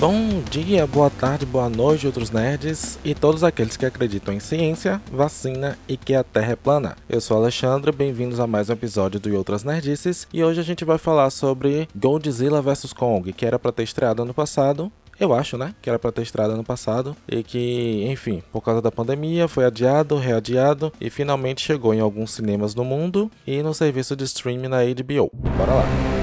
Bom dia, boa tarde, boa noite, outros nerds e todos aqueles que acreditam em ciência, vacina e que a Terra é plana. Eu sou Alexandre, bem-vindos a mais um episódio do Outras Nerdices e hoje a gente vai falar sobre Godzilla vs Kong, que era para ter estreado ano passado, eu acho, né? Que era pra ter estreado ano passado. E que, enfim, por causa da pandemia, foi adiado, readiado. E finalmente chegou em alguns cinemas no mundo e no serviço de streaming na HBO. Bora lá.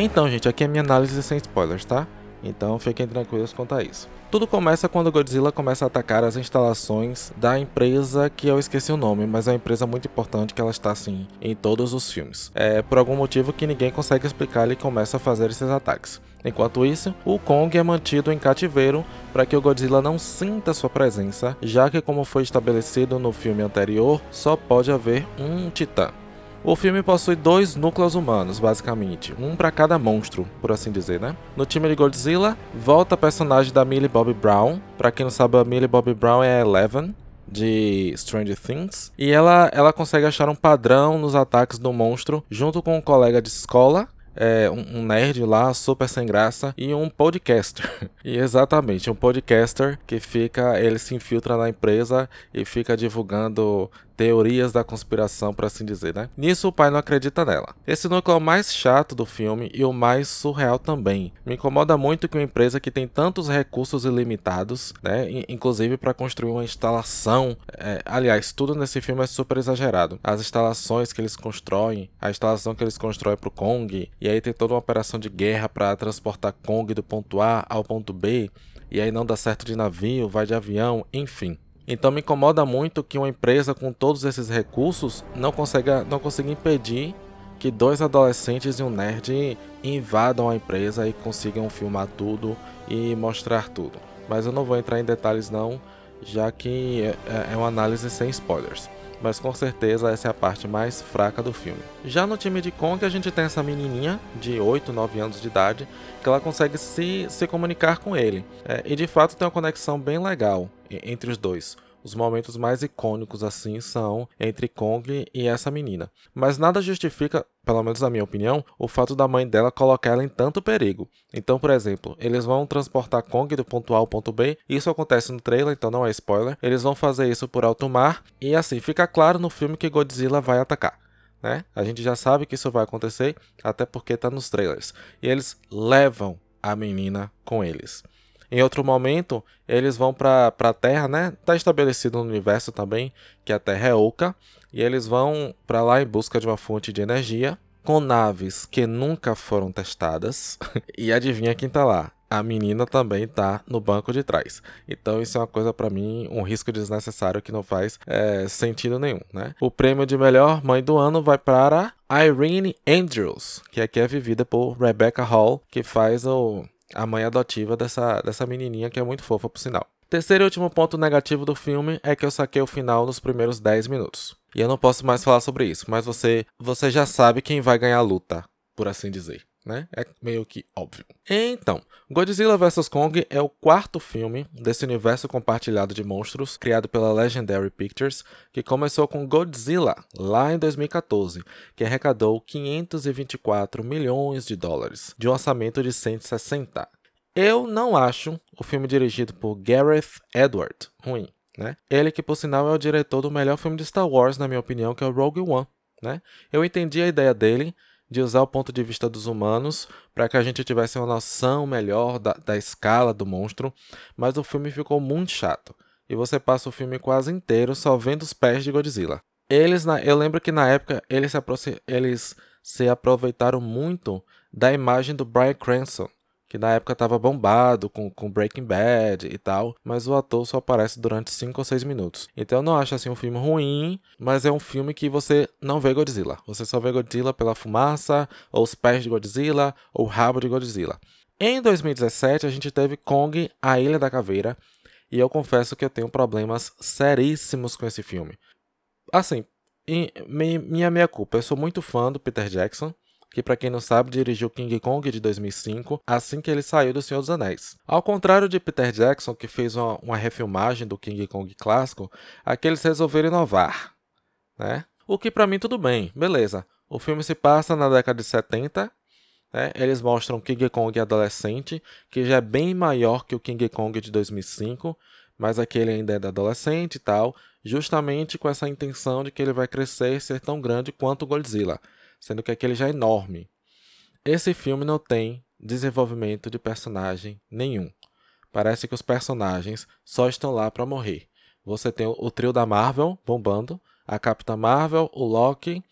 Então, gente, aqui é minha análise sem spoilers, tá? Então fiquem tranquilos quanto a isso. Tudo começa quando Godzilla começa a atacar as instalações da empresa que eu esqueci o nome, mas é uma empresa muito importante que ela está assim em todos os filmes. É por algum motivo que ninguém consegue explicar, ele começa a fazer esses ataques. Enquanto isso, o Kong é mantido em cativeiro para que o Godzilla não sinta sua presença, já que como foi estabelecido no filme anterior, só pode haver um titã. O filme possui dois núcleos humanos, basicamente, um para cada monstro, por assim dizer, né? No time de Godzilla, volta a personagem da Millie Bobby Brown. Para quem não sabe, a Millie Bobby Brown é Eleven de Stranger Things, e ela, ela consegue achar um padrão nos ataques do monstro junto com um colega de escola é, um, nerd lá, super sem graça, e um podcaster. e exatamente, um podcaster que fica, ele se infiltra na empresa e fica divulgando teorias da conspiração, por assim dizer, né? Nisso o pai não acredita nela. Esse núcleo é o mais chato do filme e o mais surreal também. Me incomoda muito que uma empresa que tem tantos recursos ilimitados, né? Inclusive para construir uma instalação. É, aliás, tudo nesse filme é super exagerado. As instalações que eles constroem, a instalação que eles constroem pro Kong, e aí tem toda uma operação de guerra para transportar Kong do ponto A ao ponto B, e aí não dá certo de navio, vai de avião, enfim. Então me incomoda muito que uma empresa com todos esses recursos não consiga, não consiga impedir que dois adolescentes e um nerd invadam a empresa e consigam filmar tudo e mostrar tudo. Mas eu não vou entrar em detalhes não, já que é, é uma análise sem spoilers. Mas com certeza essa é a parte mais fraca do filme. Já no time de Kong a gente tem essa menininha de 8, 9 anos de idade que ela consegue se, se comunicar com ele. É, e de fato tem uma conexão bem legal entre os dois. Os momentos mais icônicos assim são entre Kong e essa menina. Mas nada justifica, pelo menos na minha opinião, o fato da mãe dela colocar ela em tanto perigo. Então, por exemplo, eles vão transportar Kong do ponto A ao ponto B, isso acontece no trailer, então não é spoiler. Eles vão fazer isso por alto mar e assim fica claro no filme que Godzilla vai atacar. Né? A gente já sabe que isso vai acontecer, até porque está nos trailers. E eles levam a menina com eles. Em outro momento, eles vão para a Terra, né? Tá estabelecido no universo também que a Terra é oca, e eles vão para lá em busca de uma fonte de energia com naves que nunca foram testadas. e adivinha quem tá lá? A menina também tá no banco de trás. Então isso é uma coisa para mim, um risco desnecessário que não faz é, sentido nenhum, né? O prêmio de melhor mãe do ano vai para Irene Andrews, que aqui é vivida por Rebecca Hall, que faz o a mãe adotiva dessa, dessa menininha que é muito fofa, por sinal. Terceiro e último ponto negativo do filme é que eu saquei o final nos primeiros 10 minutos. E eu não posso mais falar sobre isso, mas você, você já sabe quem vai ganhar a luta, por assim dizer né? É meio que óbvio. Então, Godzilla vs Kong é o quarto filme desse universo compartilhado de monstros criado pela Legendary Pictures, que começou com Godzilla lá em 2014, que arrecadou 524 milhões de dólares, de um orçamento de 160. Eu não acho o filme dirigido por Gareth Edward ruim, né? Ele que por sinal é o diretor do melhor filme de Star Wars, na minha opinião, que é o Rogue One, né? Eu entendi a ideia dele, de usar o ponto de vista dos humanos para que a gente tivesse uma noção melhor da, da escala do monstro, mas o filme ficou muito chato. E você passa o filme quase inteiro só vendo os pés de Godzilla. Eles, na, eu lembro que na época eles se, eles se aproveitaram muito da imagem do Bryan Cranston, que na época estava bombado com, com Breaking Bad e tal, mas o ator só aparece durante 5 ou 6 minutos. Então eu não acho assim um filme ruim, mas é um filme que você não vê Godzilla. Você só vê Godzilla pela fumaça, ou os pés de Godzilla, ou o rabo de Godzilla. Em 2017 a gente teve Kong, a Ilha da Caveira, e eu confesso que eu tenho problemas seríssimos com esse filme. Assim, minha meia culpa, eu sou muito fã do Peter Jackson, que para quem não sabe dirigiu King Kong de 2005, assim que ele saiu do Senhor dos Anéis. Ao contrário de Peter Jackson, que fez uma, uma refilmagem do King Kong clássico, aqui eles resolveram inovar, né? O que para mim tudo bem, beleza. O filme se passa na década de 70, né? eles mostram King Kong adolescente, que já é bem maior que o King Kong de 2005, mas aquele ainda é adolescente e tal, justamente com essa intenção de que ele vai crescer e ser tão grande quanto Godzilla sendo que aquele já é enorme. Esse filme não tem desenvolvimento de personagem nenhum. Parece que os personagens só estão lá para morrer. Você tem o trio da Marvel bombando, a Capitã Marvel, o Loki.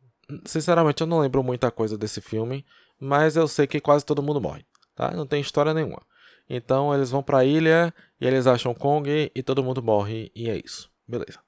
Sinceramente, eu não lembro muita coisa desse filme, mas eu sei que quase todo mundo morre, tá? Não tem história nenhuma. Então eles vão para a ilha e eles acham Kong e todo mundo morre e é isso. Beleza.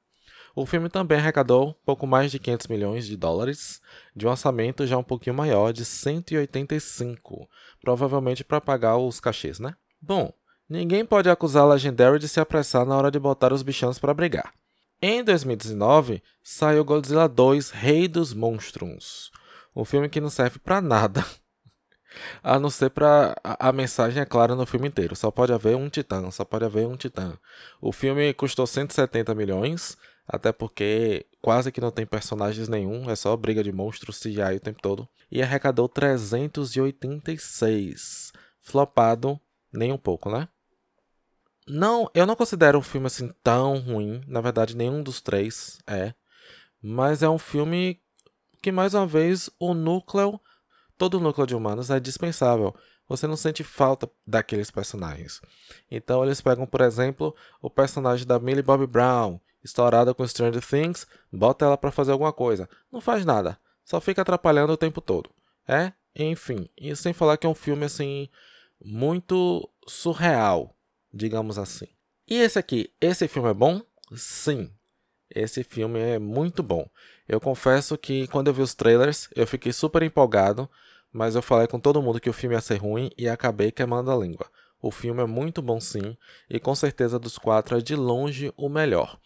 O filme também arrecadou pouco mais de 500 milhões de dólares, de um orçamento já um pouquinho maior de 185, provavelmente para pagar os cachês, né? Bom, ninguém pode acusar a Legendary de se apressar na hora de botar os bichãos para brigar. Em 2019, saiu Godzilla 2 Rei dos Monstros, um filme que não serve para nada. A não ser para a, a, mensagem é clara no filme inteiro. Só pode haver um titã, só pode haver um titã. O filme custou 170 milhões, até porque quase que não tem personagens nenhum, é só briga de monstros CGI o tempo todo. E arrecadou 386. Flopado nem um pouco, né? Não, eu não considero um filme assim tão ruim. Na verdade, nenhum dos três é. Mas é um filme que, mais uma vez, o núcleo, todo o núcleo de humanos é dispensável. Você não sente falta daqueles personagens. Então, eles pegam, por exemplo, o personagem da Millie Bobby Brown, estourada com Stranger Things, bota ela para fazer alguma coisa. Não faz nada, só fica atrapalhando o tempo todo. É, enfim, e sem falar que é um filme assim muito surreal, digamos assim. E esse aqui, esse filme é bom? Sim. Esse filme é muito bom. Eu confesso que quando eu vi os trailers, eu fiquei super empolgado, mas eu falei com todo mundo que o filme ia ser ruim e acabei queimando a língua. O filme é muito bom sim, e com certeza dos quatro é de longe o melhor.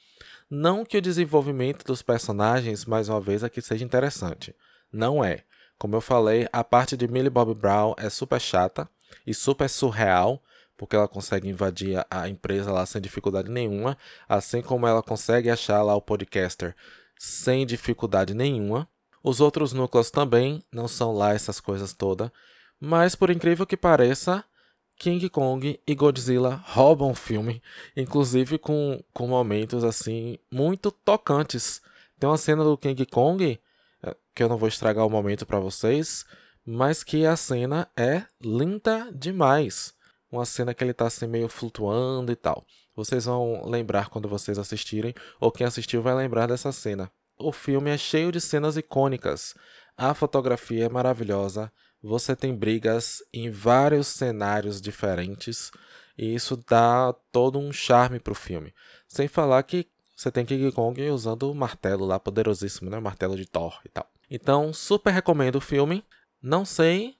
Não que o desenvolvimento dos personagens, mais uma vez, aqui seja interessante. Não é. Como eu falei, a parte de Millie Bob Brown é super chata e super surreal, porque ela consegue invadir a empresa lá sem dificuldade nenhuma, assim como ela consegue achar lá o podcaster sem dificuldade nenhuma. Os outros núcleos também não são lá essas coisas todas, mas por incrível que pareça, King Kong e Godzilla roubam o filme, inclusive com, com momentos assim muito tocantes. Tem uma cena do King Kong eh, que eu não vou estragar o momento para vocês, mas que a cena é linda demais. Uma cena que ele tá assim meio flutuando e tal. Vocês vão lembrar quando vocês assistirem, ou quem assistiu vai lembrar dessa cena. O filme é cheio de cenas icônicas. A fotografia é maravilhosa, você tem brigas em vários cenários diferentes e isso dá todo um charme pro filme. Sem falar que você tem King Kong usando o martelo lá poderosíssimo, né? O martelo de Thor e tal. Então, super recomendo o filme. Não sei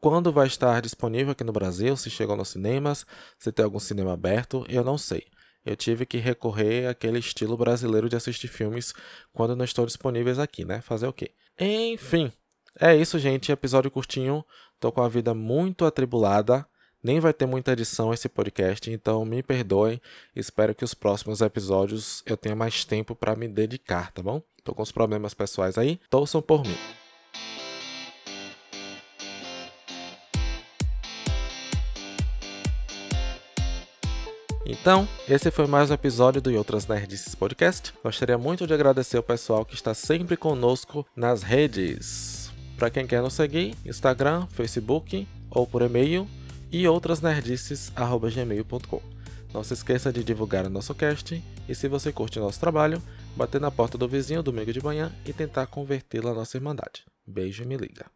quando vai estar disponível aqui no Brasil, se chegou nos cinemas, se tem algum cinema aberto, eu não sei. Eu tive que recorrer àquele estilo brasileiro de assistir filmes quando não estão disponíveis aqui, né? Fazer o quê? Enfim, é isso, gente. Episódio curtinho. Tô com a vida muito atribulada. Nem vai ter muita edição esse podcast, então me perdoem. Espero que os próximos episódios eu tenha mais tempo para me dedicar, tá bom? Tô com os problemas pessoais aí. Torçam por mim. Então, esse foi mais um episódio do Outras Nerdices Podcast. Gostaria muito de agradecer o pessoal que está sempre conosco nas redes. Para quem quer nos seguir, Instagram, Facebook ou por e-mail e outras nerdices@gmail.com. Não se esqueça de divulgar o nosso cast e se você curte o nosso trabalho, bater na porta do vizinho domingo de manhã e tentar convertê-lo à nossa irmandade. Beijo e me liga.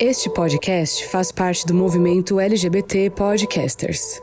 Este podcast faz parte do movimento LGBT Podcasters.